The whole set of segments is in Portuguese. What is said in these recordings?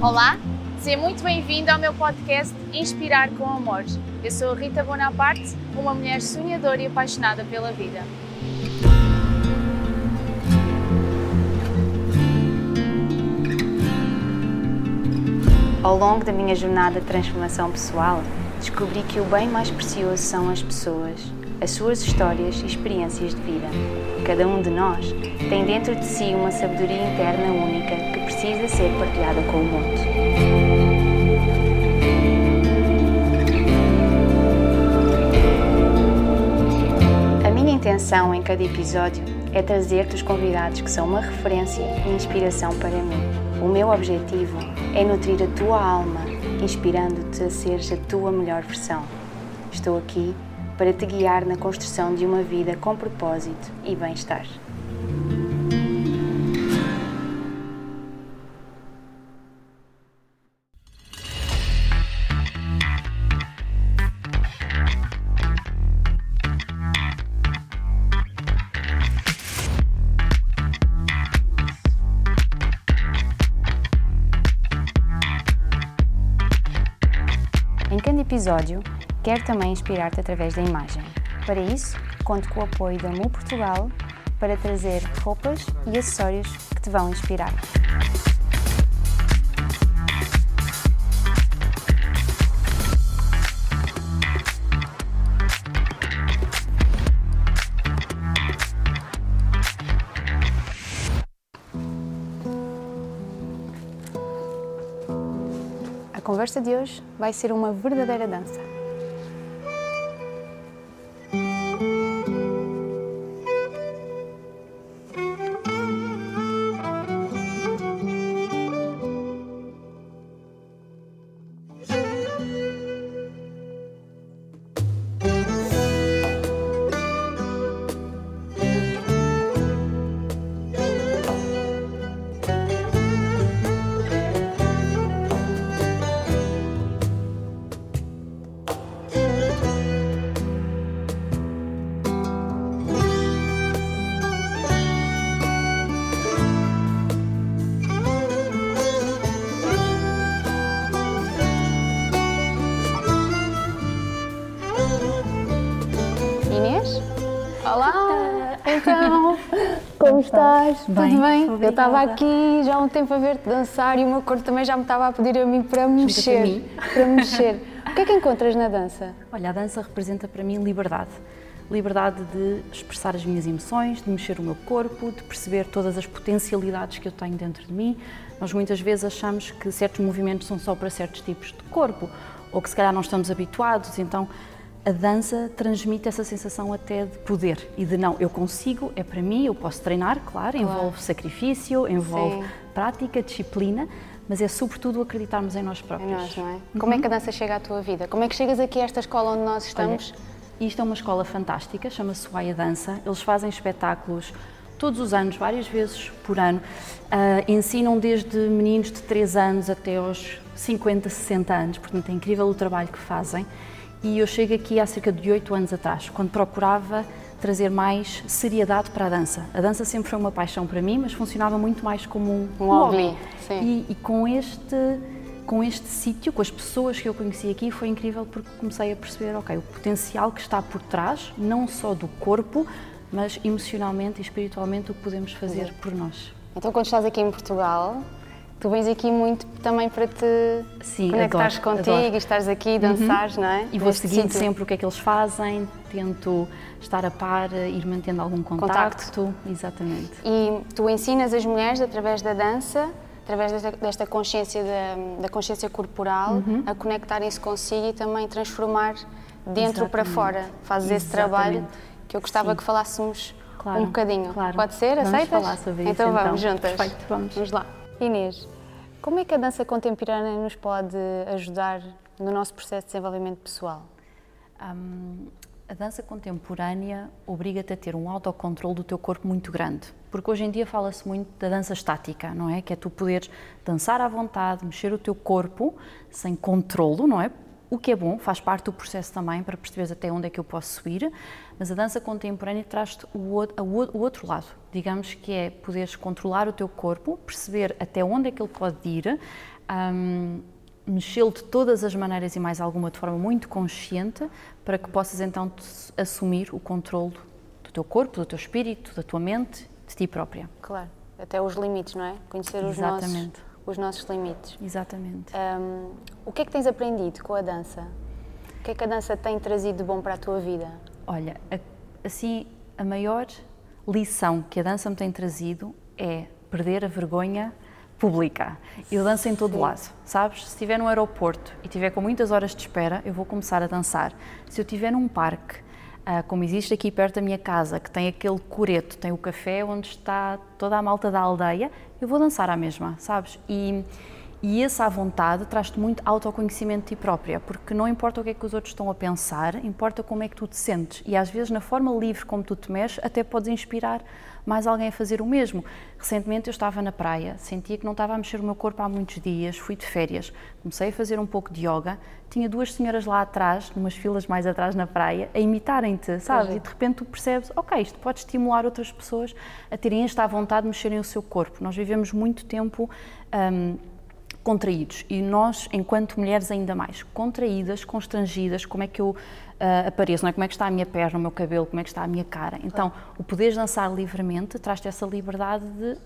Olá, seja muito bem-vindo ao meu podcast Inspirar com Amor. Eu sou Rita Bonaparte, uma mulher sonhadora e apaixonada pela vida. Ao longo da minha jornada de transformação pessoal, descobri que o bem mais precioso são as pessoas, as suas histórias e experiências de vida. Cada um de nós tem dentro de si uma sabedoria interna única que precisa ser partilhada com o mundo. A minha intenção em cada episódio é trazer-te os convidados que são uma referência e inspiração para mim. O meu objetivo é nutrir a tua alma, inspirando-te a seres a tua melhor versão. Estou aqui para te guiar na construção de uma vida com propósito e bem-estar. Em cada episódio, quero também inspirar-te através da imagem. Para isso, conto com o apoio da Mu Portugal para trazer roupas e acessórios que te vão inspirar. A conversa de hoje vai ser uma verdadeira dança. Estás? Bem, Tudo bem? Eu obrigada. estava aqui já há um tempo a ver-te dançar e o meu corpo também já me estava a pedir a mim para me mexer. mim. Para me mexer. O que é que encontras na dança? Olha, a dança representa para mim liberdade. Liberdade de expressar as minhas emoções, de mexer o meu corpo, de perceber todas as potencialidades que eu tenho dentro de mim. Nós muitas vezes achamos que certos movimentos são só para certos tipos de corpo ou que se calhar não estamos habituados, então a dança transmite essa sensação até de poder e de não, eu consigo, é para mim, eu posso treinar, claro, envolve sacrifício, envolve Sim. prática, disciplina, mas é sobretudo acreditarmos em nós Em próprios. nós, não é? Como é que a dança chega à tua vida? Como é que chegas aqui a esta escola onde nós estamos? Olha, isto é uma escola fantástica, chama-se Uaia Dança. Eles fazem espetáculos todos os anos, várias vezes por ano. Ah, ensinam desde meninos de 3 anos até aos 50, 60 anos, portanto é incrível o trabalho que fazem. E eu chego aqui há cerca de 8 anos atrás, quando procurava trazer mais seriedade para a dança. A dança sempre foi uma paixão para mim, mas funcionava muito mais como um, Um hobby, sim. E, e com este com este sítio, com as pessoas que eu conheci aqui, foi incrível porque comecei a perceber, ok, o potencial que está por trás, não só do corpo, mas emocionalmente e espiritualmente o que podemos fazer por nós. Então, quando estás aqui em Portugal, tu vens aqui muito também para te Sim, conectares adoro, contigo adoro. e estares aqui dançares, não é? E vou Neste seguindo sítio. sempre o que é que eles fazem, tento estar a par, ir mantendo algum Contacto. contacto. Exatamente. E tu ensinas as mulheres através da dança, através desta, desta consciência da, da consciência corporal, Uhum. a conectarem-se consigo e também transformar dentro para Exatamente. fora. Fazes esse trabalho Exatamente. que eu gostava Sim. que falássemos Claro, um bocadinho. claro. Pode ser? Vamos Aceitas? falar sobre isso, então vamos então. juntas. Perfeito, vamos. Vamos lá. Inês, como é que a dança contemporânea nos pode ajudar no nosso processo de desenvolvimento pessoal? Hum, a dança contemporânea obriga-te a ter um autocontrole do teu corpo muito grande, porque hoje em dia fala-se muito da dança estática, não é? Que é tu poderes dançar à vontade, mexer o teu corpo sem controlo, não é? O que é bom, faz parte do processo também para perceberes até onde é que eu posso ir, mas a dança contemporânea traz-te o, o, outro lado, digamos que é poderes controlar o teu corpo, perceber até onde é que ele pode ir, um, mexê-lo de todas as maneiras e mais alguma de forma muito consciente para que possas então assumir o controle do teu corpo, do teu espírito, da tua mente, de ti própria. Claro, até os limites, não é? Conhecer os nossos, os nossos limites. Exatamente. Um, o que é que tens aprendido com a dança? O que é que a dança tem trazido de bom para a tua vida? Olha, assim, a maior lição que a dança me tem trazido é perder a vergonha pública. Eu danço em todo Sim. lado, sabes? Se estiver no aeroporto e estiver com muitas horas de espera, eu vou começar a dançar. Se eu estiver num parque, uh, como existe aqui perto da minha casa, que tem aquele coreto, tem o café onde está toda a malta da aldeia, eu vou dançar à mesma, sabes? E e essa à vontade traz-te muito autoconhecimento de ti própria, porque não importa o que é que os outros estão a pensar, importa como é que tu te sentes. E às vezes, na forma livre como tu te mexes, até podes inspirar mais alguém a fazer o mesmo. Recentemente eu estava na praia, sentia que não estava a mexer o meu corpo há muitos dias, fui de férias, comecei a fazer um pouco de yoga, tinha duas senhoras lá atrás, numas filas mais atrás na praia, a imitarem-te, sabes? É. E de repente tu percebes, ok, isto pode estimular outras pessoas a terem esta vontade de mexerem o seu corpo. Nós vivemos muito tempo. Um, contraídos e nós, enquanto mulheres, ainda mais contraídas, constrangidas, como é que eu uh, apareço, não é? como é que está a minha perna, o meu cabelo, como é que está a minha cara. Então, o poder dançar livremente traz-te essa liberdade de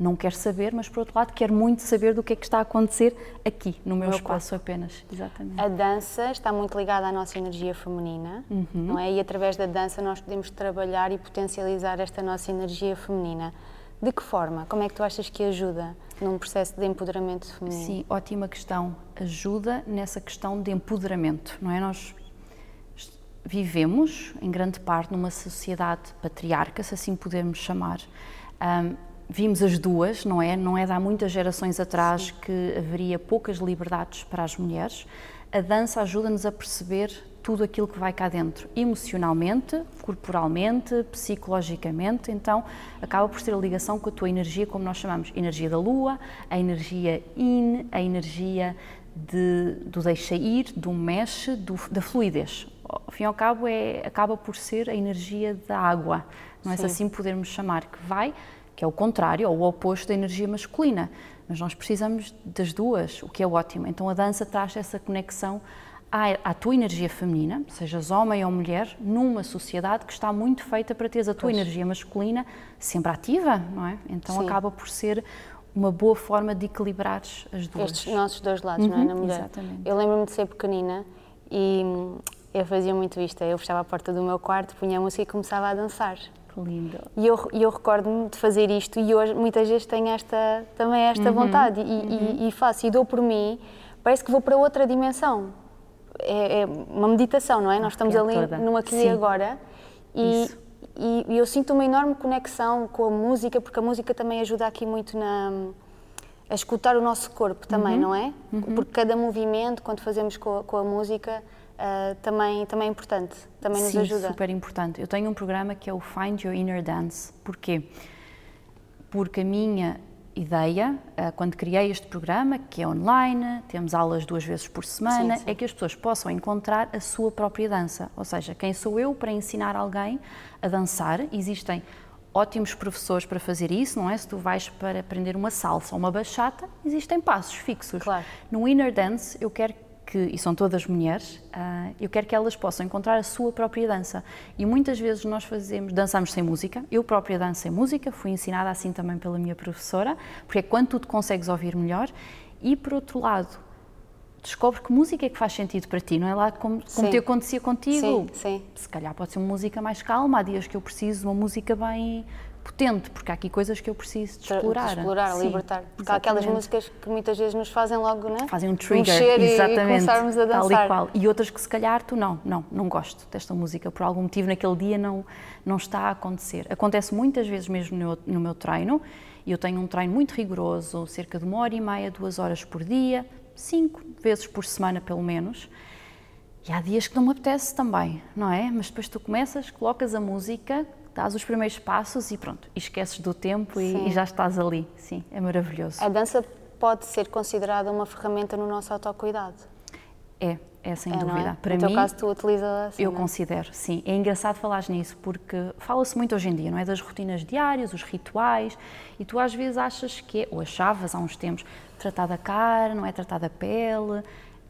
não quer saber, mas por outro lado quer muito saber do que é que está a acontecer aqui, no meu, meu espaço corpo. apenas. Exatamente. A dança está muito ligada à nossa energia feminina, uhum. não é? E através da dança nós podemos trabalhar e potencializar esta nossa energia feminina. De que forma? Como é que tu achas que ajuda num processo de empoderamento feminino? Sim, ótima questão. Ajuda nessa questão de empoderamento, não é? Nós vivemos, em grande parte, numa sociedade patriarca, se assim pudermos chamar. Um, vimos as duas, não é? Não é de há muitas gerações atrás Sim. que haveria poucas liberdades para as mulheres. A dança ajuda-nos a perceber tudo aquilo que vai cá dentro, emocionalmente, corporalmente, psicologicamente, então acaba por ser a ligação com a tua energia, como nós chamamos, energia da lua, a energia in, a energia de, do deixa ir, do mexe, do, da fluidez. Ao fim e ao cabo, é, acaba por ser a energia da água, não é assim podermos chamar, que vai, que é o contrário, ou o oposto da energia masculina. Mas nós precisamos das duas, o que é ótimo. Então a dança traz essa conexão à, à, tua energia feminina, sejas homem ou mulher, numa sociedade que está muito feita para teres a tua pois. energia masculina sempre ativa, não é? Então Sim. acaba por ser uma boa forma de equilibrar as duas. Estes nossos dois lados, uhum, não é? Na mulher. Exatamente. Eu lembro-me de ser pequenina e eu fazia muito isto. Eu fechava a porta do meu quarto, punha a música e começava a dançar. Que lindo. E eu, eu recordo-me de fazer isto e hoje muitas vezes tenho esta, também esta uhum, vontade e, uhum. e, e faço e dou por mim. Parece que vou para outra dimensão é, é, uma meditação, não é? Nós estamos é ali toda. no aqui e agora e, e, e, eu sinto uma enorme conexão com a música, porque a música também ajuda aqui muito na, a escutar o nosso corpo também, uhum. não é? Uhum. Porque cada movimento, quando fazemos com com a música, uh, também, também é importante, também Sim, nos ajuda. super importante. Eu tenho um programa que é o Find Your Inner Dance. Porquê? Porque a minha ideia, eh, quando criei este programa, que é online, temos aulas duas vezes por semana, sim, sim. é que as pessoas possam encontrar a sua própria dança. Ou seja, quem sou eu para ensinar alguém a dançar? Existem ótimos professores para fazer isso, não é? Se tu vais para aprender uma salsa ou uma bachata, existem passos fixos. Claro. No Inner Dance, eu quero que, e são todas mulheres, uh, eu quero que elas possam encontrar a sua própria dança. E muitas vezes nós fazemos, dançamos sem música. Eu própria danço sem música, fui ensinada assim também pela minha professora, porque é quando tu te consegues ouvir melhor. E por outro lado, descobre que música é que faz sentido para ti, não é lá como, como te acontecia contigo. Sim, sim. Se calhar pode ser uma música mais calma, há dias que eu preciso de uma música bem potente, porque há aqui coisas que eu preciso de explorar. De explorar, Sim, libertar. Porque exatamente. há aquelas músicas que muitas vezes nos fazem logo, né? Fazem um trigger, Mexer exatamente. E começarmos a dançar. Tal e qual. E outras que se calhar tu não, não, não gosto desta música, por algum motivo naquele dia não, não está a acontecer. Acontece muitas vezes mesmo no, no meu treino, e eu tenho um treino muito rigoroso, cerca de uma hora e meia, duas horas por dia, cinco vezes por semana pelo menos, e há dias que não me apetece também, não é? Mas depois tu começas, colocas a música, dás os primeiros passos e pronto, esqueces do tempo e, e, já estás ali. Sim, é maravilhoso. A dança pode ser considerada uma ferramenta no nosso autocuidado? É, é sem É, dúvida. é? Para no teu mim, caso, tu utilizas assim, eu não é? considero, sim. É engraçado falares nisso, porque fala-se muito hoje em dia, não é? Das rotinas diárias, os rituais, e tu às vezes achas que é, ou achavas há uns tempos, tratar da cara, não é tratar da pele.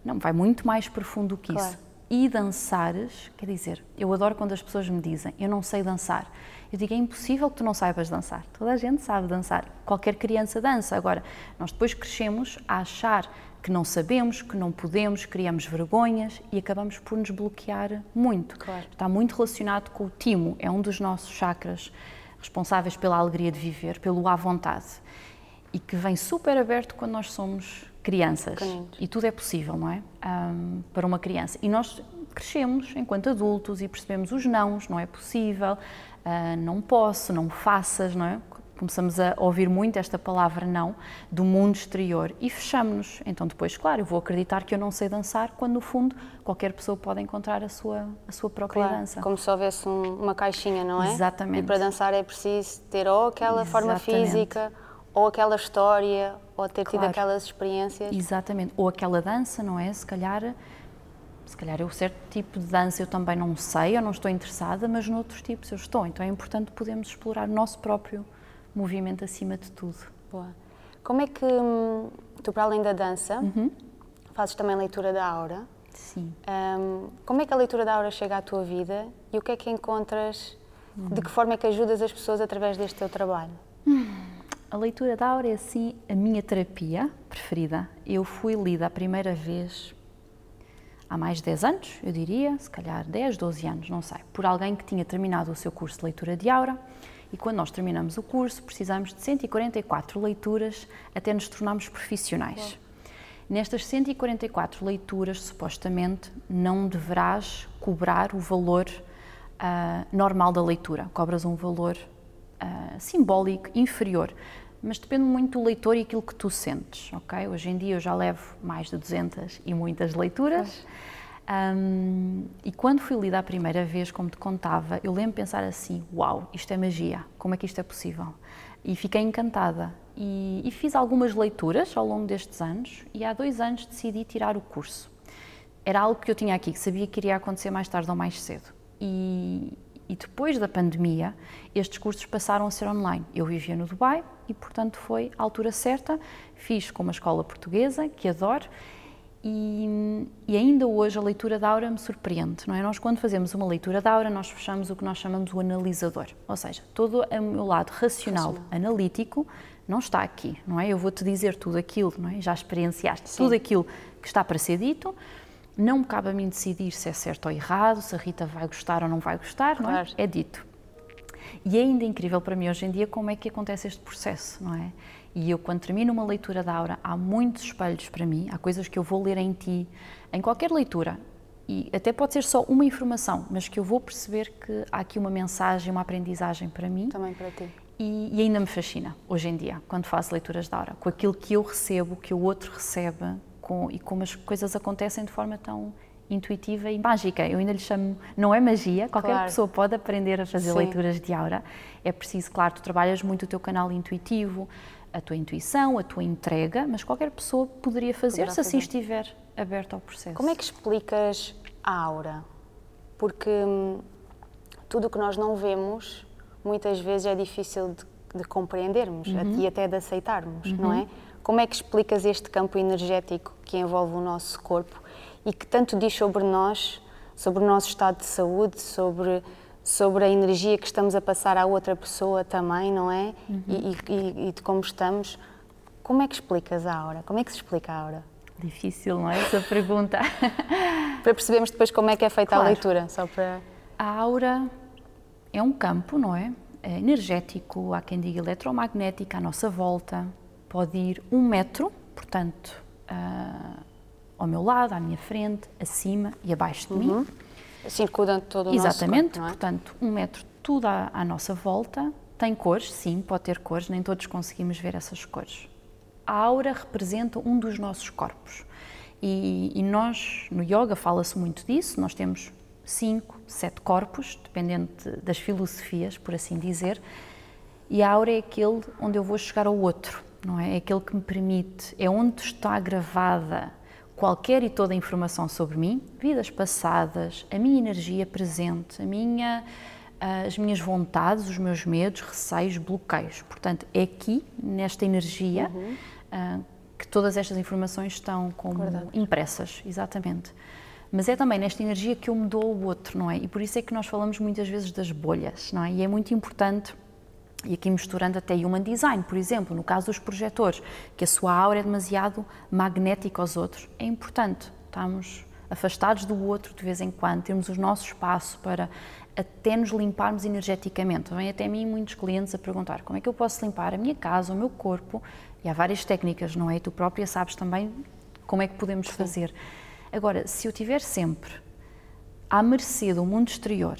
Não, vai muito mais profundo do que Claro. isso. E dançares, quer dizer, eu adoro quando as pessoas me dizem, eu não sei dançar. Eu digo, é impossível que tu não saibas dançar. Toda a gente sabe dançar. Qualquer criança dança. Agora, nós depois crescemos a achar que não sabemos, que não podemos, criamos vergonhas e acabamos por nos bloquear muito. Claro. Está muito relacionado com o timo, é um dos nossos chakras responsáveis pela alegria de viver, pelo à vontade. E que vem super aberto quando nós somos crianças. Pequeninos. E tudo é possível, não é? Ahm, para uma criança. E nós crescemos enquanto adultos e percebemos os nãos, não é possível, ah, não posso, não faças, não é? Começamos a ouvir muito esta palavra não do mundo exterior e fechamos-nos. Então depois, claro, eu vou acreditar que eu não sei dançar, quando no fundo qualquer pessoa pode encontrar a sua, a sua própria Claro, dança. como se houvesse um- uma caixinha, não é? Exatamente. E para dançar é preciso ter ou aquela forma Exatamente. física, ou aquela história, ou ter tido Claro. aquelas experiências. Exatamente. Ou aquela dança, não é? Se calhar, se calhar eu certo tipo de dança eu também não sei, eu não estou interessada, mas noutros tipos eu estou. Então é importante podermos explorar o nosso próprio movimento acima de tudo. Boa. Como é que hum, tu, para além da dança, Uhum. fazes também leitura da aura? Sim. Hum, como é que a leitura da aura chega à tua vida e o que é que encontras? Uhum. De que forma é que ajudas as pessoas através deste teu trabalho? A leitura da aura é assim a minha terapia preferida. Eu fui lida a primeira vez há mais de 10 anos, eu diria, se calhar 10, 12 anos, não sei, por alguém que tinha terminado o seu curso de leitura de aura. E quando nós terminamos o curso, precisamos de 144 leituras até nos tornarmos profissionais. Nestas 144 leituras, supostamente, não deverás cobrar o valor ah, normal da leitura. Cobras um valor ah, simbólico inferior, mas depende muito do leitor e aquilo que tu sentes, ok? Hoje em dia eu já levo mais de 200 e muitas leituras. Ahm, e quando fui lida a primeira vez, como te contava, eu lembro de pensar assim: uau, isto é magia, como é que isto é possível? E fiquei encantada. E, e fiz algumas leituras ao longo destes anos, e há dois anos decidi tirar o curso. Era algo que eu tinha aqui, que sabia que iria acontecer mais tarde ou mais cedo. E, e depois da pandemia, estes cursos passaram a ser online. Eu vivia no Dubai e, portanto, foi a altura certa. Fiz com uma escola portuguesa, que adoro, e, e ainda hoje a leitura da aura me surpreende, não é? Nós, quando fazemos uma leitura da aura, nós fechamos o que nós chamamos o analisador, ou seja, todo o meu lado racional, analítico, não está aqui, não é? Eu vou-te dizer tudo aquilo, não é? Já experienciaste tudo aquilo que está para ser dito, não me cabe a mim decidir se é certo ou errado, se a Rita vai gostar ou não vai gostar, não é? Claro. É dito. E é ainda incrível para mim hoje em dia como é que acontece este processo, não é? E eu, quando termino uma leitura da aura, há muitos espelhos para mim, há coisas que eu vou ler em ti, em qualquer leitura, e até pode ser só uma informação, mas que eu vou perceber que há aqui uma mensagem, uma aprendizagem para mim. Também para ti. E, e ainda me fascina, hoje em dia, quando faço leituras da aura, com aquilo que eu recebo, que o outro recebe, com, e como as coisas acontecem de forma tão intuitiva e mágica. Eu ainda lhe chamo, não é magia, qualquer Claro. pessoa pode aprender a fazer Sim. leituras de aura. É preciso, claro, tu trabalhas muito o teu canal intuitivo, a tua intuição, a tua entrega, mas qualquer pessoa poderia fazer Poderá se assim fazer. estiver aberto ao processo. Como é que explicas a aura? Porque hum, tudo o que nós não vemos, muitas vezes é difícil de, de compreendermos e até de aceitarmos, não é? Como é que explicas este campo energético que envolve o nosso corpo e que tanto diz sobre nós, sobre o nosso estado de saúde, sobre, sobre a energia que estamos a passar à outra pessoa também, não é? E, e- e- e de como estamos. Como é que explicas a aura? Como é que se explica a aura? Difícil, não é? Essa pergunta. Para percebermos depois como é que é feita Claro. a leitura, só para... A aura é um campo, não é? É energético, há quem diga eletromagnético à nossa volta. Pode ir um metro, portanto, ah, ao meu lado, à minha frente, acima e abaixo de mim. circunda todo o Exatamente, nosso corpo, é? portanto, um metro tudo à, à nossa volta. Tem cores, sim, pode ter cores, nem todos conseguimos ver essas cores. A aura representa um dos nossos corpos. E, e nós, no yoga, fala-se muito disso, nós temos cinco, sete corpos, dependendo de- das filosofias, por assim dizer, e a aura é aquele onde eu vou chegar ao outro, não é? É aquele que me permite, é onde está gravada qualquer e toda a informação sobre mim, vidas passadas, a minha energia presente, a minha, ah, as minhas vontades, os meus medos, receios, bloqueios. Portanto, é aqui, nesta energia, uhum. uh, que todas estas informações estão como impressas, exatamente. Mas é também nesta energia que eu me dou ao outro, não é? E por isso é que nós falamos muitas vezes das bolhas, não é? E é muito importante e aqui misturando até human design, por exemplo, no caso dos projetores, que a sua aura é demasiado magnética aos outros, é importante estamos afastados do outro de vez em quando, termos o nosso espaço para até nos limparmos energeticamente. Vem até mim muitos clientes a perguntar como é que eu posso limpar a minha casa, o meu corpo, e há várias técnicas, não é? Tu própria sabes também como é que podemos Sim. fazer. Agora, se eu tiver sempre à mercê do mundo exterior,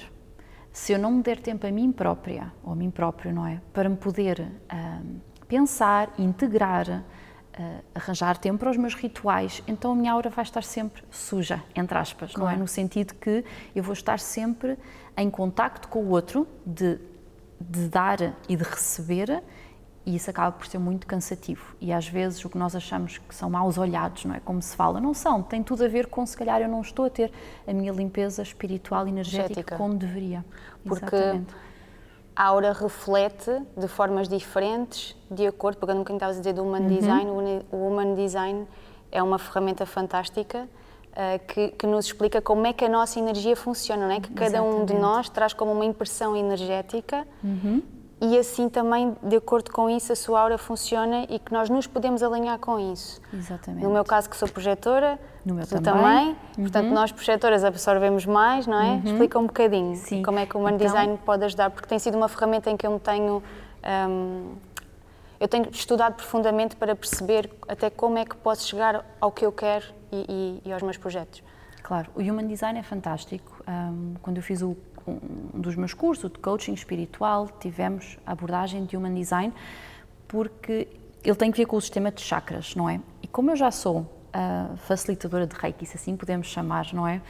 se eu não me der tempo a mim própria, ou a mim próprio, não é? Para me poder pensar, integrar, uh, arranjar tempo para os meus rituais, então a minha aura vai estar sempre suja, entre aspas, claro. não é? No sentido que eu vou estar sempre em contacto com o outro, de, de dar e de receber, e isso acaba por ser muito cansativo. E às vezes o que nós achamos que são maus olhados, não é? Como se fala, não são. Tem tudo a ver com se calhar eu não estou a ter a minha limpeza espiritual e energética como deveria. Porque Exatamente. a aura reflete de formas diferentes, de acordo, porque um bocadinho estavas a dizer do Human uhum. Design, o Human Design é uma ferramenta fantástica uh, que, que, nos explica como é que a nossa energia funciona, não é? Que cada Exatamente. um de nós traz como uma impressão energética uhum e assim também, de acordo com isso, a sua aura funciona e que nós nos podemos alinhar com isso. Exatamente. No meu caso, que sou projetora, no meu tu também. também. Uhum. Portanto, nós projetoras absorvemos mais, não é? Uhum. Explica um bocadinho Sim. como é que o Human então... Design pode ajudar, porque tem sido uma ferramenta em que eu me tenho. Um, eu tenho estudado profundamente para perceber até como é que posso chegar ao que eu quero e, e, e aos meus projetos. Claro, o Human Design é fantástico. Um, quando eu fiz o um dos meus cursos de coaching espiritual, tivemos a abordagem de Human Design, porque ele tem que ver com o sistema de chakras, não é? E como eu já sou a facilitadora de Reiki, se assim podemos chamar, não é?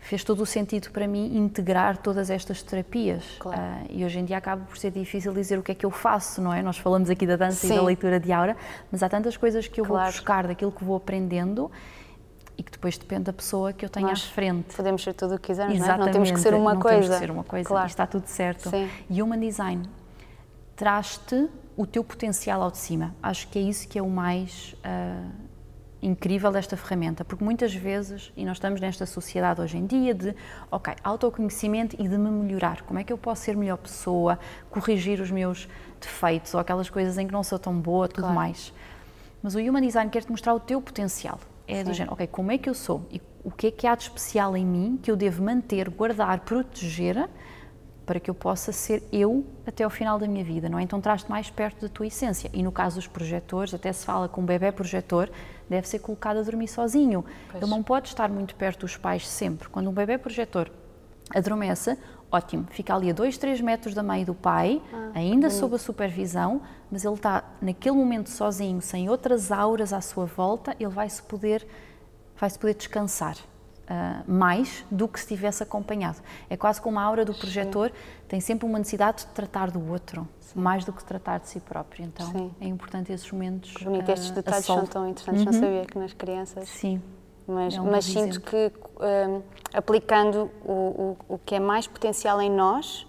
Fez todo o sentido para mim integrar todas estas terapias. Claro. Uh, e hoje em dia acaba por ser difícil dizer o que é que eu faço, não é? Nós falamos aqui da dança Sim. e da leitura de aura, mas há tantas coisas que eu claro. vou buscar daquilo que vou aprendendo e que depois depende da pessoa que eu tenho Nós à frente. Podemos ser tudo o que quisermos, Exatamente. não, é? não temos que ser uma não coisa. Temos que ser uma coisa, claro. está tudo certo. Sim. E Human Design traz-te o teu potencial ao de cima. Acho que é isso que é o mais uh, incrível desta ferramenta, porque muitas vezes, e nós estamos nesta sociedade hoje em dia de, ok, autoconhecimento e de me melhorar. Como é que eu posso ser melhor pessoa, corrigir os meus defeitos ou aquelas coisas em que não sou tão boa, tudo claro. mais. Mas o Human Design quer-te mostrar o teu potencial é Sim. do género, ok, como é que eu sou e o que é que há de especial em mim que eu devo manter, guardar, proteger para que eu possa ser eu até ao final da minha vida, não é? Então traz-te mais perto da tua essência. E no caso dos projetores, até se fala que um bebê projetor deve ser colocado a dormir sozinho. Pois. Ele não pode estar muito perto dos pais sempre. Quando um bebê projetor adormece, ótimo, fica ali a 2, 3 metros da mãe e do pai, ah, ainda sob a supervisão, mas ele está naquele momento sozinho, sem outras auras à sua volta, ele vai-se poder, vai -se poder descansar. Uh, mais do que se estivesse acompanhado. É quase como a aura do projetor tem sempre uma necessidade de tratar do outro, Sim. mais do que tratar de si próprio. Então Sim. é importante esses momentos. Bonito, uh, estes detalhes são tão interessantes, uhum. não sabia que nas crianças. Sim. Mas, é mas sinto que um, aplicando o, o, o que é mais potencial em nós,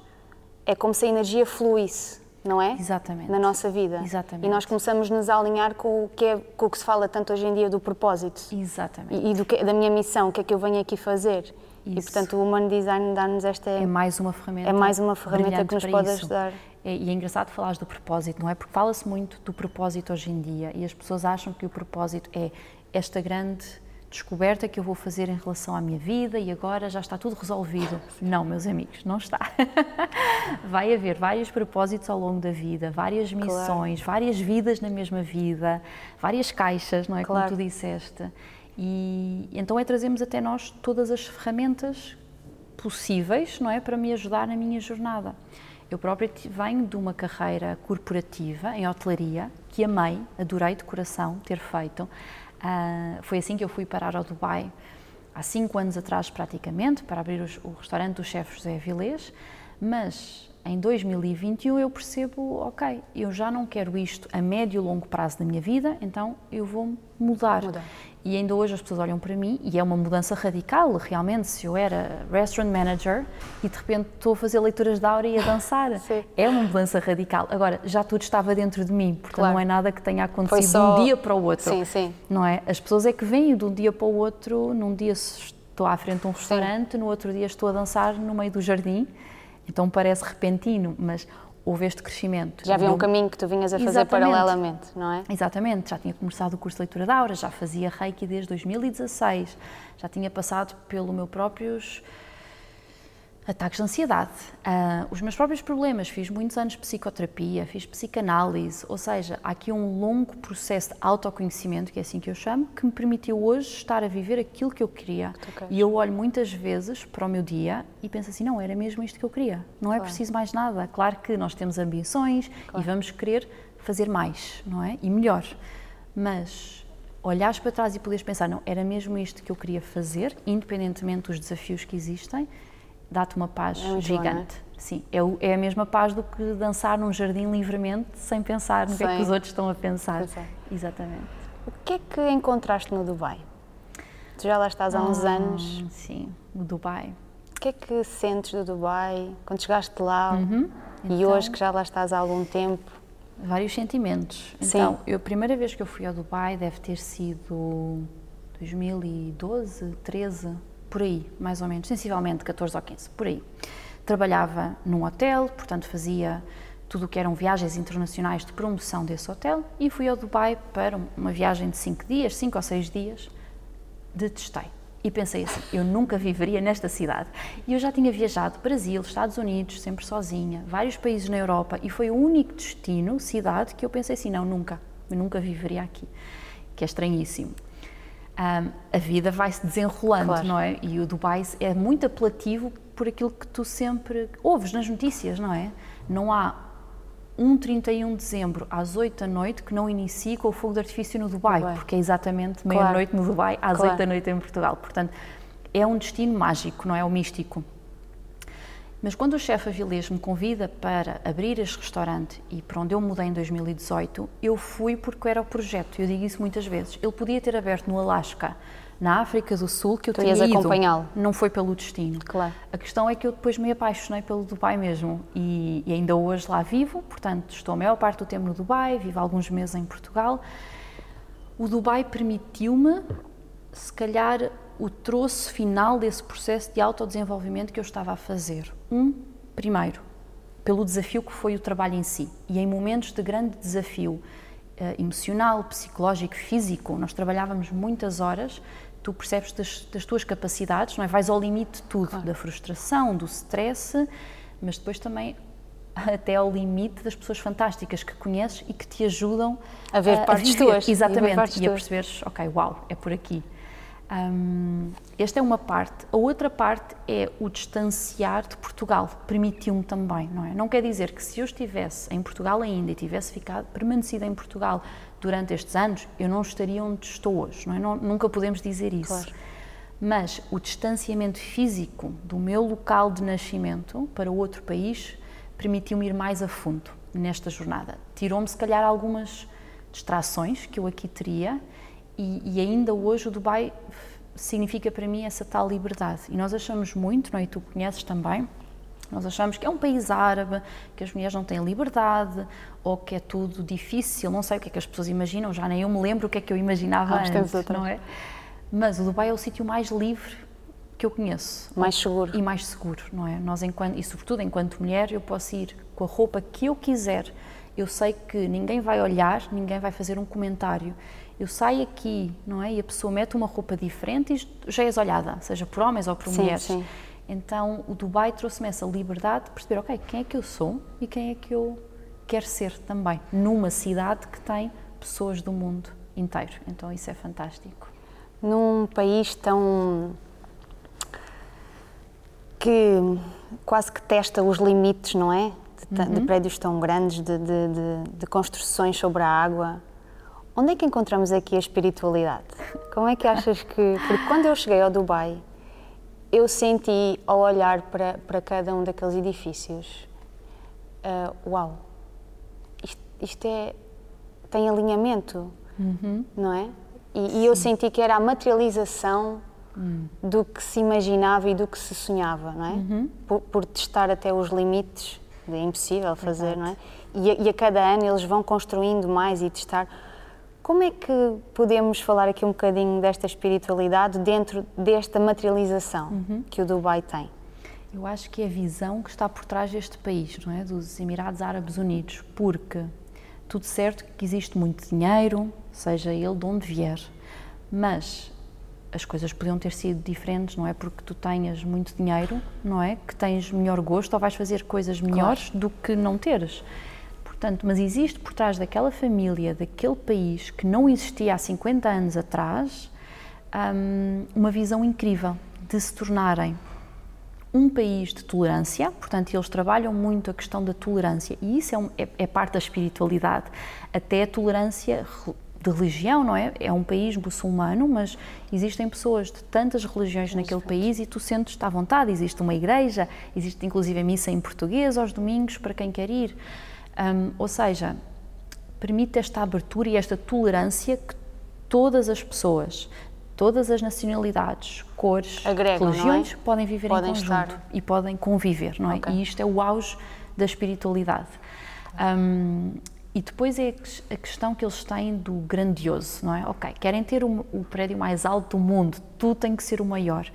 é como se a energia fluísse, não é? Exatamente. Na nossa vida. Exatamente. E nós começamos a nos alinhar com o que, é, com o que se fala tanto hoje em dia do propósito. Exatamente. E, e do que, da minha missão, o que é que eu venho aqui fazer. Isso. E portanto o Human Design dá-nos esta. É mais uma ferramenta. É mais uma ferramenta que nos pode isso. ajudar. É, e é engraçado falares do propósito, não é? Porque fala-se muito do propósito hoje em dia e as pessoas acham que o propósito é esta grande descoberta que eu vou fazer em relação à minha vida e agora já está tudo resolvido. Não, meus amigos, não está. Vai haver vários propósitos ao longo da vida, várias missões, claro. várias vidas na mesma vida, várias caixas, não é? Claro. Como tu disseste. E então é trazermos até nós todas as ferramentas possíveis, não é? Para me ajudar na minha jornada. Eu própria venho de uma carreira corporativa em hotelaria que amei, adorei de coração ter feito. Uh, foi assim que eu fui parar ao Dubai, há cinco anos atrás praticamente, para abrir os, o restaurante do chefe José Vilés, mas em 2021 eu percebo, ok, eu já não quero isto a médio e longo prazo da minha vida, então eu vou mudar. mudar. E ainda hoje as pessoas olham para mim e é uma mudança radical, realmente. Se eu era restaurant manager e de repente estou a fazer leituras de aura e a dançar, Sim. é uma mudança radical. Agora, já tudo estava dentro de mim, portanto Claro. não é nada que tenha acontecido só- de um dia para o outro. Sim, sim. Não é? As pessoas é que vêm de um dia para o outro, num dia estou à frente de um restaurante, no outro dia estou a dançar no meio do jardim, então parece repentino, mas houve este crescimento. Já havia um caminho que tu vinhas a fazer Exatamente. paralelamente, não é? Exatamente, já tinha começado o curso de leitura da aura, já fazia Reiki desde 2016, já tinha passado pelo meu próprios ataques de ansiedade, ah, os meus próprios problemas, fiz muitos anos de psicoterapia, fiz psicanálise, ou seja, há aqui um longo processo de autoconhecimento, que é assim que eu chamo, que me permitiu hoje estar a viver aquilo que eu queria. E eu olho muitas vezes para o meu dia e penso assim, não, era mesmo isto que eu queria, não é preciso mais nada. Claro que nós temos ambições e vamos querer fazer mais, não é? E melhor. Mas olhares para trás e poderes pensar, não, era mesmo isto que eu queria fazer, independentemente dos desafios que existem, dá-te uma paz É é? gigante. Sim, é, o- é a mesma paz do que dançar num jardim livremente, sem pensar no que é que Sim. os outros estão a pensar. Exatamente. O que é que encontraste no Dubai? Tu já lá estás há uns Ah, anos. Sim, o Dubai. O que é que sentes do Dubai quando chegaste lá Uhum. e Então- hoje que já lá estás há algum tempo? Vários sentimentos. Sim. Então, eu, a primeira vez que eu fui ao Dubai deve ter sido 2012, 13, por aí, mais ou menos, sensivelmente 14 ou 15, por aí. Trabalhava num hotel, portanto fazia tudo o que eram viagens internacionais de promoção desse hotel e fui ao Dubai para uma viagem de 5 dias, 5 ou 6 dias, detestei. E pensei assim, eu nunca viveria nesta cidade. E eu já tinha viajado Brasil, Estados Unidos, sempre sozinha, vários países na Europa, e foi o único destino, cidade, que eu pensei assim, não, nunca, eu nunca viveria aqui, que é estranhíssimo. Ahm, a vida vai se desenrolando, Claro. não é? E o Dubai é muito apelativo por aquilo que tu sempre ouves nas notícias, não é? Não há um 31 de dezembro às 8 da noite que não inicie com o fogo de artifício no Dubai, Dubai. porque é exatamente Claro. meia-noite no Dubai, às Claro. 8 da noite em Portugal. Portanto, é um destino mágico, não é? O místico. Mas quando o chefe Avilés me convida para abrir este restaurante e para onde eu mudei em 2018, eu fui porque era o projeto. Eu digo isso muitas vezes. Ele podia ter aberto no Alasca, na África do Sul, que eu Tu teria ias ido. acompanhá-lo. Não foi pelo destino. Claro. A questão é que eu depois me apaixonei pelo Dubai mesmo e, e ainda hoje lá vivo, portanto estou a maior parte do tempo no Dubai, vivo alguns meses em Portugal. O Dubai permitiu-me, se calhar, o troço final desse processo de autodesenvolvimento que eu estava a fazer. Um, primeiro, pelo desafio que foi o trabalho em si. E em momentos de grande desafio eh, emocional, psicológico, físico, nós trabalhávamos muitas horas, tu percebes das, das tuas capacidades, não é? Vais ao limite de tudo, da frustração, do stress, mas depois também até ao limite das pessoas fantásticas que conheces e que te ajudam A ver partes viver. tuas, e a Exatamente, e a perceberes, ok, uau, é por aqui. Hum, esta é uma parte. A outra parte é o distanciar de Portugal. Permitiu-me também, não é? Não quer dizer que se eu estivesse em Portugal ainda e tivesse ficado permanecido em Portugal durante estes anos, eu não estaria onde estou hoje, não é? Não- nunca podemos dizer isso. Claro. Mas o distanciamento físico do meu local de nascimento para outro país permitiu-me ir mais a fundo nesta jornada. Tirou-me, se calhar, algumas distrações que eu aqui teria e, e ainda hoje o Dubai significa para mim essa tal liberdade. E nós achamos muito, não é? E tu conheces também, nós achamos que é um país árabe, que as mulheres não têm liberdade ou que é tudo difícil, não sei o que é que as pessoas imaginam, já nem eu me lembro o que é que eu imaginava Ah, antes, outra. não é? Mas o Dubai é o sítio mais livre que eu conheço. Mais seguro. E mais seguro, não é? Nós, enquanto, e sobretudo enquanto mulher, eu posso ir com a roupa que eu quiser. Eu sei que ninguém vai olhar, ninguém vai fazer um comentário. Eu saio aqui, não é? E a pessoa mete uma roupa diferente e já és olhada, seja por homens ou por Sim, mulheres. sim. Então o Dubai trouxe-me essa liberdade de perceber, ok, quem é que eu sou e quem é que eu quero ser também, numa cidade que tem pessoas do mundo inteiro. Então isso é fantástico. Num país tão. que quase que testa os limites, não é? De, ta- de Uhum. prédios tão grandes, de, de- de- de construções sobre a água. Onde é que encontramos aqui a espiritualidade? Como é que achas que. Porque quando eu cheguei ao Dubai, eu senti, ao olhar para, para cada um daqueles edifícios, ah, uau, isto, isto é. tem alinhamento, Uhum. não é? E, e eu senti que era a materialização hum. do que se imaginava e do que se sonhava, não é? Uhum. Por, por, testar até os limites, é impossível fazer, Exato. não é? E a, e a cada ano eles vão construindo mais e testar. Como é que podemos falar aqui um bocadinho desta espiritualidade dentro desta materialização uhum. que o Dubai tem? Eu acho que é a visão que está por trás deste país, não é? Dos Emirados Árabes Unidos, porque tudo certo que existe muito dinheiro, seja ele de onde vier, mas as coisas podiam ter sido diferentes, não é? Porque tu tenhas muito dinheiro, não é? Que tens melhor gosto ou vais fazer coisas melhores claro. do que não teres. Portanto, mas existe por trás daquela família, daquele país que não existia há 50 anos atrás, hum, uma visão incrível de se tornarem um país de tolerância, portanto, eles trabalham muito a questão da tolerância e isso é, um, é, é, parte da espiritualidade, até a tolerância de religião, não é? É um país muçulmano, mas existem pessoas de tantas religiões naquele país e tu sentes-te à vontade. Existe uma igreja, existe inclusive a missa em português aos domingos para quem quer ir. Um, ou seja, permite esta abertura e esta tolerância que todas as pessoas, todas as nacionalidades, cores, Agregam, religiões é? podem viver podem em conjunto estar. e podem conviver, não é? Okay. E isto é o auge da espiritualidade. Um, e depois é a questão que eles têm do grandioso, não é? Ok, querem ter o, o prédio mais alto do mundo, tudo tem que ser o maior.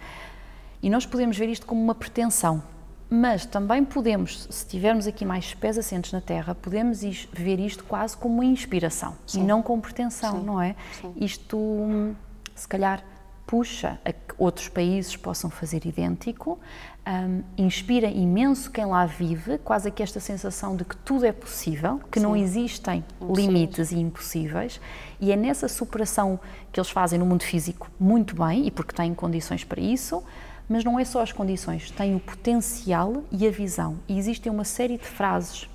E nós podemos ver isto como uma pretensão, mas também podemos, se tivermos aqui mais pés assentes na Terra, podemos ver isto quase como uma inspiração Sim. e não como pretensão, Sim. não é? Sim. Isto se calhar puxa a que outros países possam fazer idêntico, um, inspira imenso quem lá vive, quase que esta sensação de que tudo é possível, que Sim. não existem limites e impossíveis, e é nessa superação que eles fazem no mundo físico muito bem, e porque têm condições para isso, mas não é só as condições, têm o potencial e a visão. E existem uma série de frases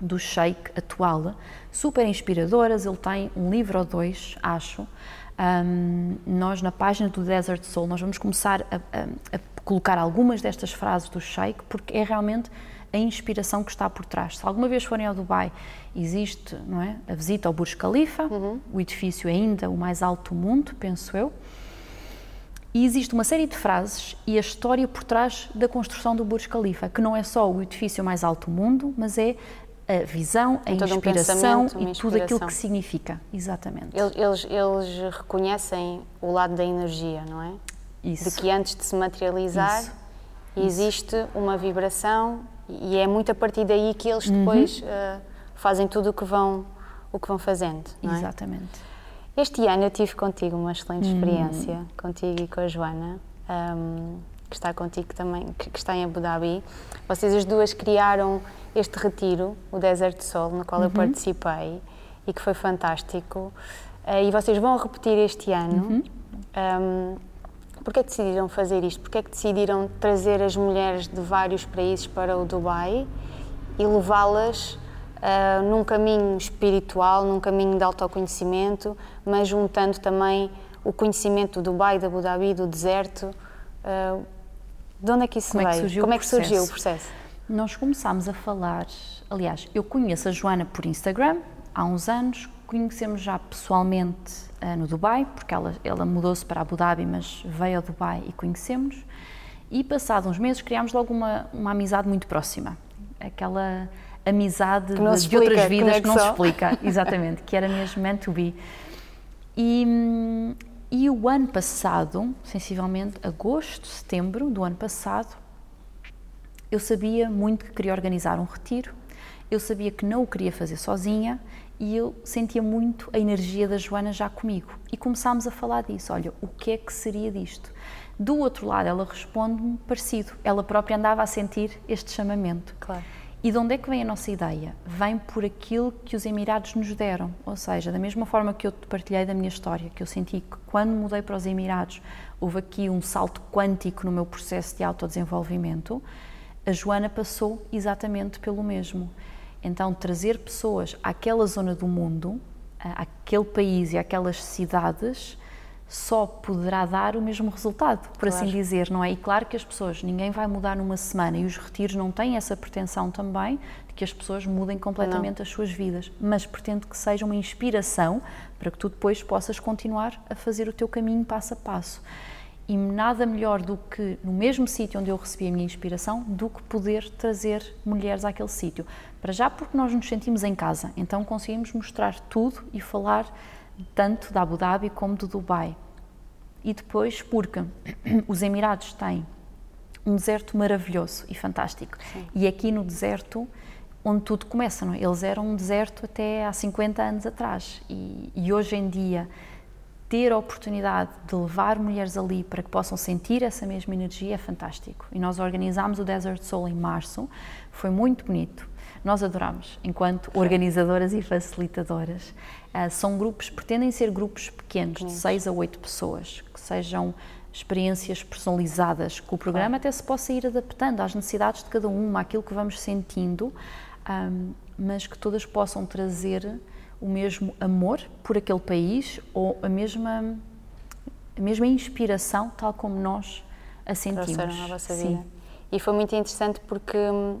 do Sheikh atual, super inspiradoras, ele tem um livro ou dois, acho, um, nós na página do Desert Soul nós vamos começar a, a, a, colocar algumas destas frases do Sheikh porque é realmente a inspiração que está por trás. Se alguma vez forem ao Dubai, existe não é, a visita ao Burj Khalifa, uhum. o edifício ainda o mais alto do mundo, penso eu, e existe uma série de frases e a história por trás da construção do Burj Khalifa, que não é só o edifício mais alto do mundo, mas é a visão, a inspiração um e tudo aquilo que significa. Exatamente. Eles, eles reconhecem o lado da energia, não é? Isso. De que antes de se materializar Isso. existe Isso. uma vibração e é muito a partir daí que eles depois uhum. uh, fazem tudo o que vão, o que vão fazendo. É? Exatamente. Este ano eu tive contigo uma excelente uhum. experiência, uhum. contigo e com a Joana. Um, que está contigo também, que, está em Abu Dhabi. Vocês as duas criaram este retiro, o Desert Sol, no qual uhum. eu participei e que foi fantástico. Uh, e vocês vão repetir este ano. Uhum. Um, Porquê é que decidiram fazer isto? Porquê é que decidiram trazer as mulheres de vários países para o Dubai e levá-las uh, num caminho espiritual, num caminho de autoconhecimento, mas juntando também o conhecimento do Dubai, da Abu Dhabi, do deserto? Uh, de onde é que isso Como veio? É que surgiu Como é que surgiu o processo? Nós começámos a falar, aliás, eu conheço a Joana por Instagram há uns anos, conhecemos já pessoalmente uh, no Dubai, porque ela, ela mudou-se para Abu Dhabi, mas veio ao Dubai e conhecemos. E passados uns meses criámos logo uma, uma amizade muito próxima. Aquela amizade de, explica, de, outras vidas que não se explica, exatamente, que era mesmo meant to be. E, hum, e o ano passado, sensivelmente agosto, setembro do ano passado, eu sabia muito que queria organizar um retiro, eu sabia que não o queria fazer sozinha e eu sentia muito a energia da Joana já comigo. E começámos a falar disso. Olha, o que é que seria disto? Do outro lado, ela responde-me parecido. Ela própria andava a sentir este chamamento. Claro. E de onde é que vem a nossa ideia? Vem por aquilo que os Emirados nos deram. Ou seja, da mesma forma que eu te partilhei da minha história, que eu senti que quando mudei para os Emirados houve aqui um salto quântico no meu processo de autodesenvolvimento, a Joana passou exatamente pelo mesmo. Então, trazer pessoas àquela zona do mundo, àquele país e àquelas cidades, só poderá dar o mesmo resultado, por assim Claro. assim dizer, não é? E claro que as pessoas, ninguém vai mudar numa semana e os retiros não têm essa pretensão também de que as pessoas mudem completamente as suas vidas, mas pretendo que seja uma inspiração para que tu depois possas continuar a fazer o teu caminho passo a passo. E nada melhor do que, no mesmo sítio onde eu recebi a minha inspiração, do que poder trazer mulheres àquele sítio. Para já porque nós nos sentimos em casa, então conseguimos mostrar tudo e falar tanto da Abu Dhabi como do Dubai. E depois porque os Emirados têm um deserto maravilhoso e fantástico. E aqui no deserto, onde tudo começa, não é? Eles eram um deserto até há 50 anos atrás. E, e hoje em dia, ter a oportunidade de levar mulheres ali para que possam sentir essa mesma energia é fantástico. E nós organizámos o Desert Soul em março, foi muito bonito. Nós adoramos, enquanto organizadoras e facilitadoras. Uh, são grupos, pretendem ser grupos pequenos, de 6 a 8 pessoas, que sejam experiências personalizadas, que o programa até se possa ir adaptando às necessidades de cada uma, àquilo que vamos sentindo, um, mas que todas possam trazer o mesmo amor por aquele país ou a mesma, a mesma inspiração, tal como nós a sentimos. trouxeram na vossa Sim. vida. E foi muito interessante porque hum,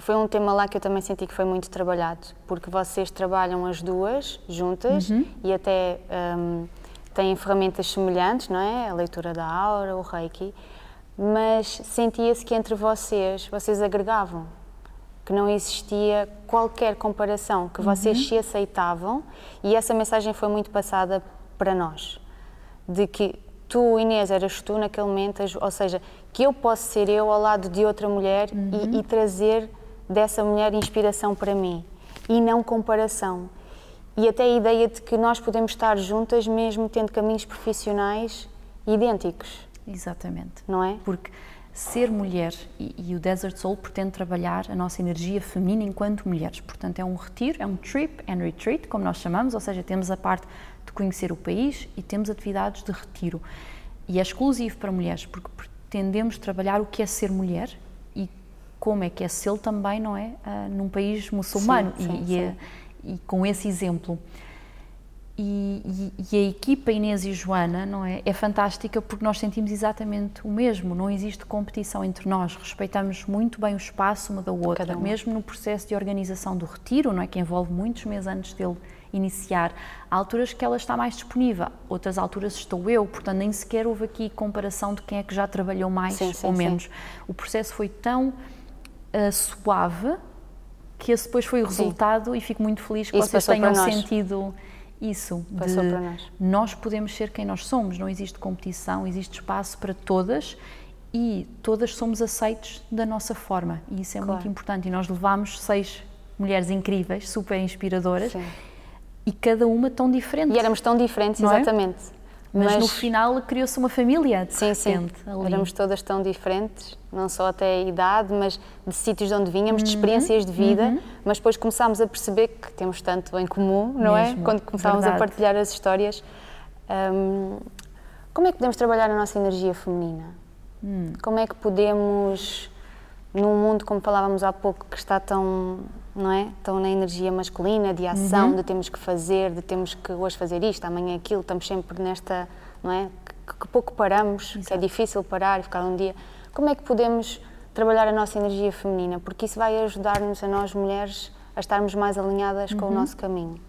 foi um tema lá que eu também senti que foi muito trabalhado, porque vocês trabalham as duas juntas Uhum. e até hum, têm ferramentas semelhantes, não é? A leitura da aura, o reiki, mas sentia-se que entre vocês, vocês agregavam, que não existia qualquer comparação, que vocês se aceitavam e essa mensagem foi muito passada para nós de que tu, Inês, eras tu naquele momento, ou seja, que eu posso ser eu ao lado de outra mulher e, e trazer dessa mulher inspiração para mim e não comparação. E até a ideia de que nós podemos estar juntas mesmo tendo caminhos profissionais idênticos, Exatamente. não é? Porque ser mulher e, e o Desert Soul pretende trabalhar a nossa energia feminina enquanto mulheres. Portanto, é um retiro, é um trip and retreat, como nós chamamos, ou seja, temos a parte de conhecer o país e temos atividades de retiro. E é exclusivo para mulheres, porque pretendemos trabalhar o que é ser mulher como é que é ser também, não é? Ah, num país muçulmano. Sim, sim, e, e é- e com esse exemplo. E, e- a equipa Inês e Joana não é, é fantástica porque nós sentimos exatamente o mesmo, não existe competição entre nós, respeitamos muito bem o espaço uma da outra, uma. mesmo no processo de organização do retiro, não é, que envolve muitos meses antes dele iniciar, há alturas que ela está mais disponível, outras alturas estou eu, portanto nem sequer houve aqui comparação de quem é que já trabalhou mais Sim, sim, ou sim. menos. O processo foi tão ah, suave que esse depois foi o resultado e fico muito feliz que Isso vocês tenham sentido isso Passou de para nós. nós podemos ser quem nós somos, não existe competição, existe espaço para todas e todas somos aceitos da nossa forma e isso é Claro. muito importante e nós levamos seis mulheres incríveis, super inspiradoras Sim. e cada uma tão diferente. E éramos tão diferentes, Não é? Exatamente. mas, no final criou-se uma família de Sim, sim. ali. Éramos todas tão diferentes, não só até a idade, mas de sítios de onde vínhamos, Uhum. de experiências de vida, mas depois começámos a perceber que temos tanto em comum, não Mesmo, é? Quando começámos a verdade. partilhar as histórias. Hum, como é que podemos trabalhar a nossa energia feminina? Hum. Como é que podemos, num mundo, como falávamos há pouco, que está tão, não é? Tão na energia masculina, de Uhum. ação, de temos que fazer, de temos que hoje fazer isto, amanhã aquilo, estamos sempre nesta, não é? Que, que pouco paramos, que é difícil parar e ficar um dia. Como é que podemos trabalhar a nossa energia feminina? Porque isso vai ajudar-nos a nós mulheres a estarmos mais alinhadas com o nosso caminho.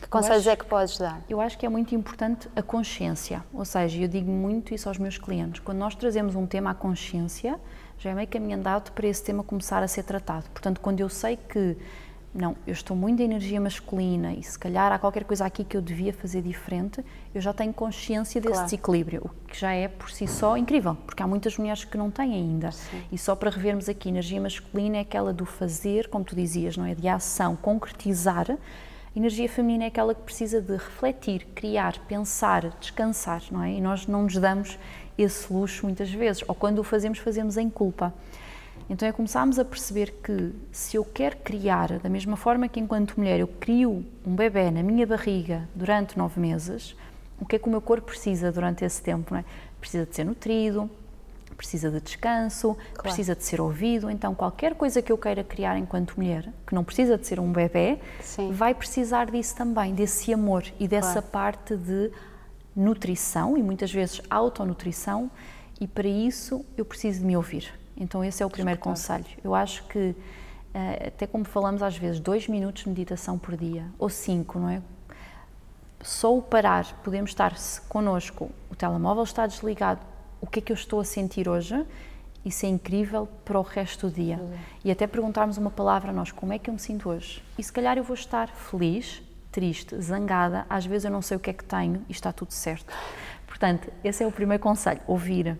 Que conselhos acho- é que podes dar? Eu acho que é muito importante a consciência, ou seja, eu digo muito isso aos meus clientes. Quando nós trazemos um tema à consciência, já é meio caminho andado para esse tema começar a ser tratado. Portanto, quando eu sei que, não, eu estou muito em energia masculina e se calhar há qualquer coisa aqui que eu devia fazer diferente, eu já tenho consciência desse Claro. desequilíbrio, o que já é por si só incrível, porque há muitas mulheres que não têm ainda. E só para revermos aqui, energia masculina é aquela do fazer, como tu dizias, não é? De ação, concretizar. Energia feminina é aquela que precisa de refletir, criar, pensar, descansar, não é? E nós não nos damos esse luxo muitas vezes, ou quando o fazemos, fazemos em culpa. Então é começarmos a perceber que se eu quero criar, da mesma forma que enquanto mulher eu crio um bebê na minha barriga durante nove meses, o que é que o meu corpo precisa durante esse tempo, é? Precisa de ser nutrido, precisa de descanso, claro. precisa de ser ouvido. Então, qualquer coisa que eu queira criar enquanto mulher, que não precisa de ser um bebê, Sim. vai precisar disso também, desse amor e dessa claro. parte de nutrição e muitas vezes autonutrição. E para isso eu preciso de me ouvir. Então, esse é o primeiro conselho. Eu acho que, eh, até como falamos às vezes, dois minutos de meditação por dia, ou cinco, não é? Só o parar, podemos estar connosco, o telemóvel está desligado, o que é que eu estou a sentir hoje? Isso é incrível para o resto do dia. E até perguntarmos uma palavra a nós, como é que eu me sinto hoje? E se calhar eu vou estar feliz, triste, zangada, às vezes eu não sei o que é que tenho e está tudo certo. Portanto, esse é o primeiro conselho, ouvir.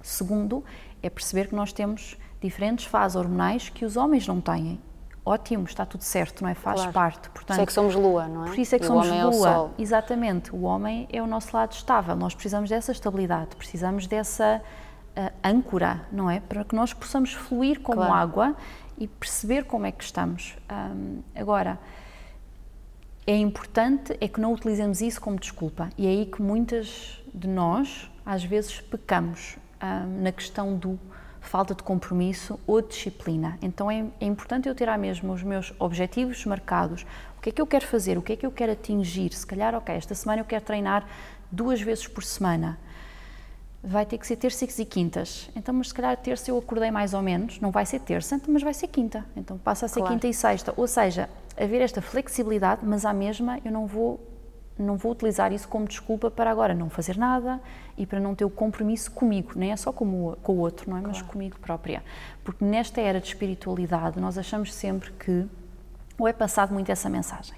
Segundo, é perceber que nós temos diferentes fases hormonais que os homens não têm. Ótimo, está tudo certo, não é? Faz claro. parte. Portanto, por isso é que somos lua, não é? Por isso é que e somos lua. É o sol. Exatamente. O homem é o nosso lado estável. Nós precisamos dessa estabilidade, precisamos dessa uh, âncora, não é? Para que nós possamos fluir como claro. água e perceber como é que estamos. Um, agora, é importante é que não utilizemos isso como desculpa. E é aí que muitas de nós, às vezes, pecamos um, na questão do falta de compromisso ou disciplina. Então é, é, importante eu tirar mesmo os meus objetivos marcados. O que é que eu quero fazer? O que é que eu quero atingir? Se calhar, ok, esta semana eu quero treinar duas vezes por semana. Vai ter que ser terças e quintas. Então, mas se calhar terça eu acordei mais ou menos, não vai ser terça, mas vai ser quinta. Então passa a ser claro. quinta e sexta. Ou seja, haver esta flexibilidade, mas à mesma eu não vou não vou utilizar isso como desculpa para agora não fazer nada e para não ter o compromisso comigo, nem é só com o, com o outro, não é? Claro. Mas comigo própria. Porque nesta era de espiritualidade, nós achamos sempre que, ou é passado muito essa mensagem,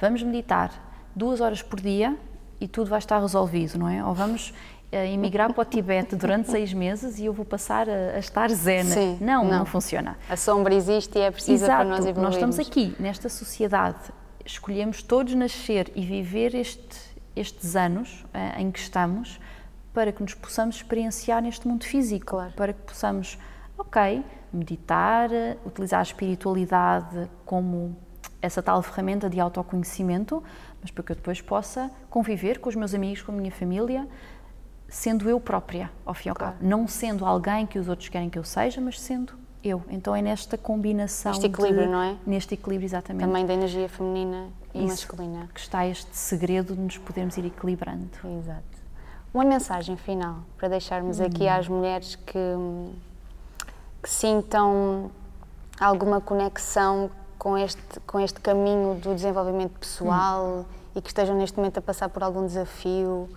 vamos meditar duas horas por dia e tudo vai estar resolvido, não é? Ou vamos uh, emigrar para o Tibete durante seis meses e eu vou passar a, a estar zen. Sim, não, não, não, funciona. A sombra existe e é precisa Exato, para nós evoluirmos. Nós estamos aqui, nesta sociedade escolhemos todos nascer e viver este, estes anos uh, em que estamos para que nos possamos experienciar neste mundo físico, claro. para que possamos, ok, meditar, utilizar a espiritualidade como essa tal ferramenta de autoconhecimento, mas para que eu depois possa conviver com os meus amigos, com a minha família, sendo eu própria, ao fim e ao claro. cabo. Não sendo alguém que os outros querem que eu seja, mas sendo eu. Então é nesta combinação. Neste equilíbrio, de, não é? Neste equilíbrio, exatamente. Também da energia feminina e Isso, masculina. Que está este segredo de nos podermos ir equilibrando. Exato. Uma mensagem final para deixarmos hum. aqui às mulheres que, que sintam alguma conexão com este, com este caminho do desenvolvimento pessoal hum. e que estejam neste momento a passar por algum desafio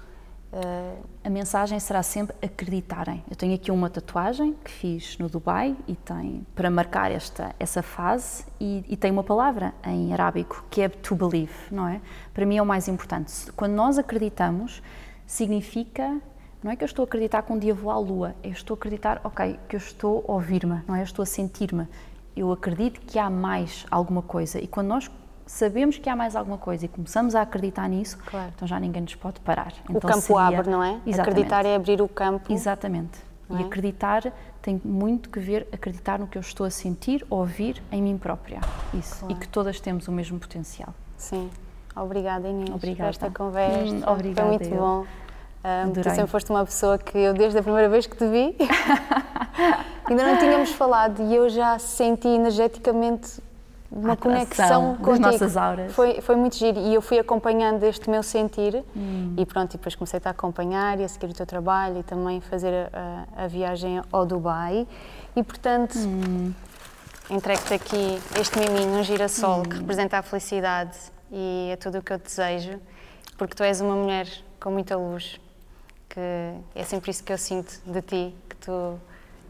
Uh, a mensagem será sempre acreditarem. Eu tenho aqui uma tatuagem que fiz no Dubai e tem para marcar esta essa fase e, e, tem uma palavra em arábico que é to believe, não é? Para mim é o mais importante. Quando nós acreditamos, significa não é que eu estou a acreditar que um dia vou à lua, eu estou a acreditar, ok, que eu estou a ouvir-me, não é? Eu estou a sentir-me. Eu acredito que há mais alguma coisa e quando nós sabemos que há mais alguma coisa e começamos a acreditar nisso, claro. então já ninguém nos pode parar. Então o campo seria... abre, não é? Exatamente. Acreditar é abrir o campo. Exatamente. É? E acreditar tem muito que ver, acreditar no que eu estou a sentir, ouvir em mim própria. Isso. Claro. E que todas temos o mesmo potencial. Sim. Obrigada, Inês, obrigada. por esta conversa. Hum, obrigada. Foi muito eu. bom. Um, tu sempre foste uma pessoa que eu, desde a primeira vez que te vi, ainda não tínhamos falado e eu já senti energeticamente uma conexão com as nossas auras. Foi, foi muito giro e eu fui acompanhando este meu sentir hum. e pronto, e depois comecei a acompanhar e a seguir o teu trabalho e também fazer a, a viagem ao Dubai e portanto hum. entrego-te aqui este miminho, um girassol hum. que representa a felicidade e é tudo o que eu desejo porque tu és uma mulher com muita luz que é sempre isso que eu sinto de ti que tu,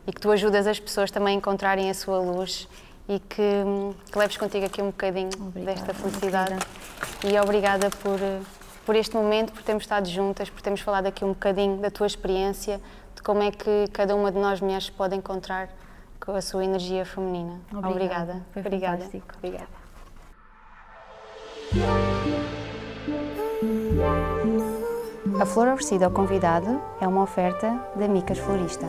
e que tu ajudas as pessoas também a encontrarem a sua luz e que, que leves contigo aqui um bocadinho obrigada, desta felicidade. Obrigada. E obrigada por, por este momento, por termos estado juntas, por termos falado aqui um bocadinho da tua experiência, de como é que cada uma de nós mulheres pode encontrar com a sua energia feminina. Obrigada. Obrigada. Foi obrigada. Fantástico. Obrigada. A flor oferecida ao convidado é uma oferta da Micas Florista.